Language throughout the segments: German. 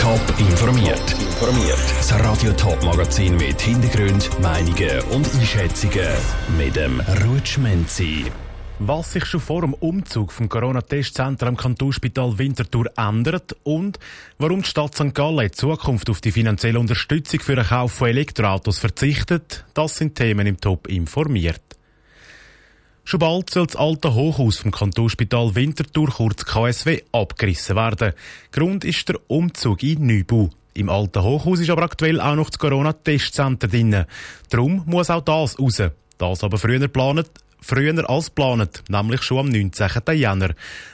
Top informiert. Informiert. Das Radio Top Magazin mit Hintergrund, Meinungen und Einschätzungen mit dem Rutschmenzi. Was sich schon vor dem Umzug vom Corona-Testzentrum am Kantonsspital Winterthur ändert und warum die Stadt St. Gallen in Zukunft auf die finanzielle Unterstützung für den Kauf von Elektroautos verzichtet, das sind Themen im Top informiert. Schon bald soll das alte Hochhaus vom Kantonsspital Winterthur, kurz KSW, abgerissen werden. Grund ist der Umzug in Neubau. Im alten Hochhaus ist aber aktuell auch noch das Corona-Testzentrum drin. Darum muss auch das raus. Das aber früher geplant, früher als geplant, nämlich schon am 19. Jänner.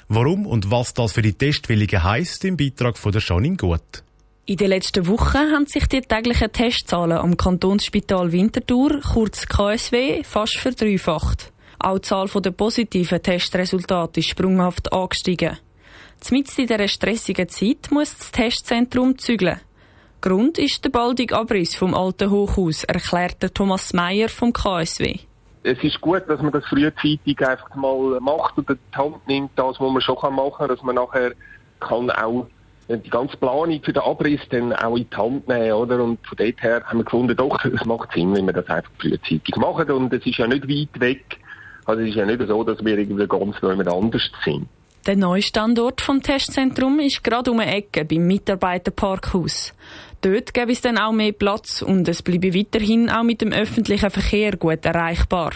Warum und was das für die Testwilligen heisst, im Beitrag von der Janine Gut. In den letzten Wochen haben sich die täglichen Testzahlen am Kantonsspital Winterthur, kurz KSW, fast verdreifacht. Auch die Zahl der positiven Testresultate ist sprunghaft angestiegen. Zumindest in dieser stressigen Zeit muss das Testzentrum zügeln. Grund ist der baldige Abriss vom alten Hochhaus, erklärte Thomas Meyer vom KSW. Es ist gut, dass man das frühzeitig einfach mal macht und die Hand nimmt, das, was man schon machen kann, dass man nachher kann auch die ganze Planung für den Abriss dann auch in die Hand nehmen, oder? Und von dort her haben wir gefunden, doch, es macht Sinn, wenn wir das einfach frühzeitig machen. Und es ist ja nicht weit weg also es ist ja nicht so, dass wir irgendwie ganz jemand anders sind. Der neue Standort vom Testzentrum ist gerade um die Ecke beim Mitarbeiterparkhaus. Dort gäbe es dann auch mehr Platz und es bleibe weiterhin auch mit dem öffentlichen Verkehr gut erreichbar.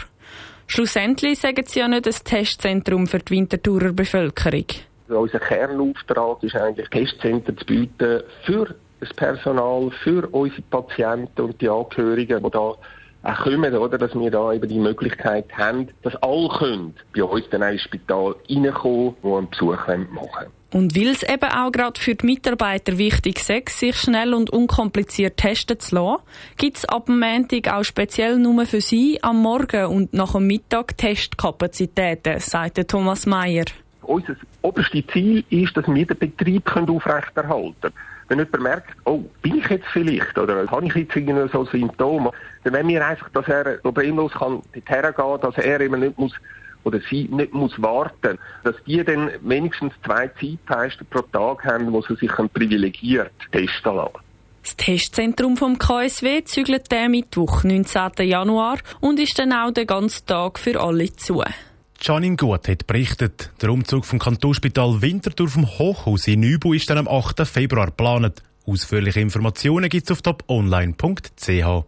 Schlussendlich sagen sie ja nicht das Testzentrum für die Winterthurer Bevölkerung. Also unser Kernauftrag ist eigentlich, Testzentren zu bieten für das Personal, für unsere Patienten und die Angehörigen, die da auch kommen, oder, dass wir da eben die Möglichkeit haben, dass alle können bei uns dann ins Spital reinkommen, die einen Besuch machen wollen. Und weil es eben auch gerade für die Mitarbeiter wichtig ist, sich schnell und unkompliziert testen zu lassen, gibt es ab dem Montag auch speziell nur für Sie am Morgen und nach dem Mittag Testkapazitäten, sagte Thomas Meyer. Unser oberstes Ziel ist, dass wir den Betrieb aufrechterhalten können wenn jemand merkt, oh, bin ich jetzt vielleicht, oder habe ich jetzt irgendwie so Symptome, dann wenn wir einfach, dass er problemlos kann dorthin gehen, dass er eben nicht muss, oder sie nicht muss warten, dass die dann wenigstens zwei Zeitfenster pro Tag haben, wo sie sich privilegiert testen lassen. Das Testzentrum vom KSW zügelt der Mittwoch, 19. Januar, und ist dann auch den ganzen Tag für alle zu. Janine Gut hat berichtet, der Umzug vom Kantonsspital Winterthur vom Hochhaus in Neubau ist dann am 8. Februar geplant. Ausführliche Informationen gibt es auf toponline.ch.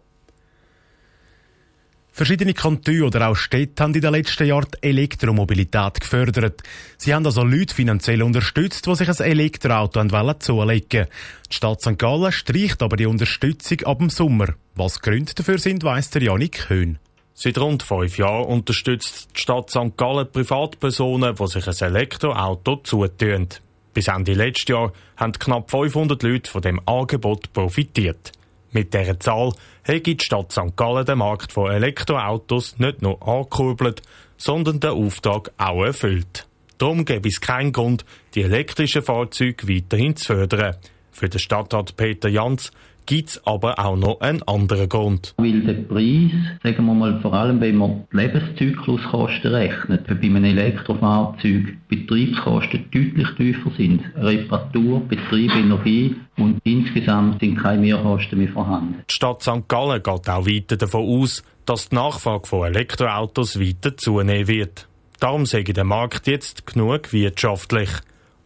Verschiedene Kantone oder auch Städte haben in den letzten Jahren die Elektromobilität gefördert. Sie haben also Leute finanziell unterstützt, die sich ein Elektroauto zulegen Die Stadt St. Gallen streicht aber die Unterstützung ab dem Sommer. Was Gründe dafür sind, weiss der Janik Höhn. Seit rund fünf Jahren unterstützt die Stadt St. Gallen Privatpersonen, die sich ein Elektroauto zutun. Bis Ende letztes Jahr haben knapp 500 Leute von dem Angebot profitiert. Mit dieser Zahl hat die Stadt St. Gallen den Markt von Elektroautos nicht nur angekurbelt, sondern den Auftrag auch erfüllt. Darum gäbe es keinen Grund, die elektrischen Fahrzeuge weiterhin zu fördern. Für den Stadtrat Peter Jans gibt es aber auch noch einen anderen Grund. Weil der Preis, sagen wir mal, vor allem wenn man die Lebenszykluskosten rechnet, bei einem Elektrofahrzeug Betriebskosten deutlich tiefer sind. Reparatur, Betrieb, Energie und insgesamt sind keine Mehrkosten mehr vorhanden. Die Stadt St. Gallen geht auch weiter davon aus, dass die Nachfrage von Elektroautos weiter zunehmen wird. Darum sage der Markt jetzt genug wirtschaftlich.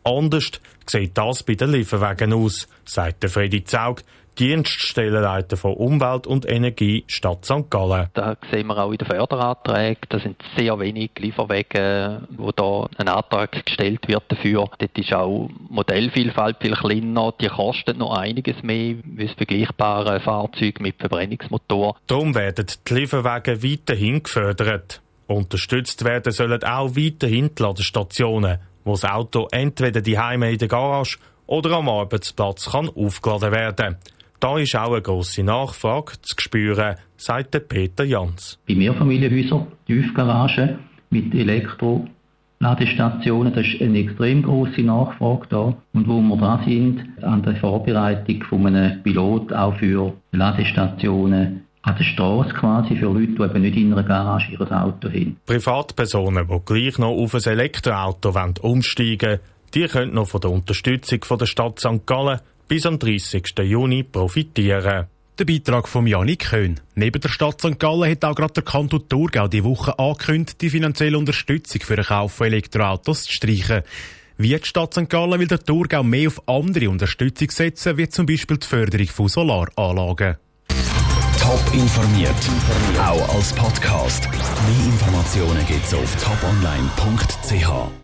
Anders sieht das bei den Lieferwagen aus, sagt Freddy Zaug, Dienststellenleiter von Umwelt und Energie Stadt St. Gallen. Da sehen wir auch in den Förderanträgen, da sind sehr wenig Lieferwege, wo da ein Antrag gestellt wird dafür. Dort ist auch Modellvielfalt viel kleiner, die kosten noch einiges mehr das vergleichbare Fahrzeug mit Verbrennungsmotor. Darum werden die Lieferwege weiterhin gefördert. Unterstützt werden sollen auch weiterhin die Ladestationen, wo das Auto entweder die Heime in der Garage oder am Arbeitsplatz kann aufgeladen werden. Da ist auch eine grosse Nachfrage zu spüren, sagt Peter Jans. Bei Mehrfamilienhäusern, Tiefgaragen mit Elektroladestationen, da ist eine extrem grosse Nachfrage da. Und wo wir da sind, an der Vorbereitung von einem Pilot auch für Ladestationen an der Straße quasi für Leute, die eben nicht in einer Garage ihr Auto haben. Privatpersonen, die gleich noch auf ein Elektroauto umsteigen wollen, die können noch von der Unterstützung von der Stadt St. Gallen bis am 30. Juni profitieren. Der Beitrag von Janik Köhn. Neben der Stadt St. Gallen hat auch gerade der Kanton Thurgau die Woche angekündigt, die finanzielle Unterstützung für den Kauf von Elektroautos zu streichen. Wie die Stadt St. Gallen will der Thurgau mehr auf andere Unterstützung setzen, wie zum Beispiel die Förderung von Solaranlagen. Top informiert, auch als Podcast. Mehr Informationen gibt's auf toponline.ch.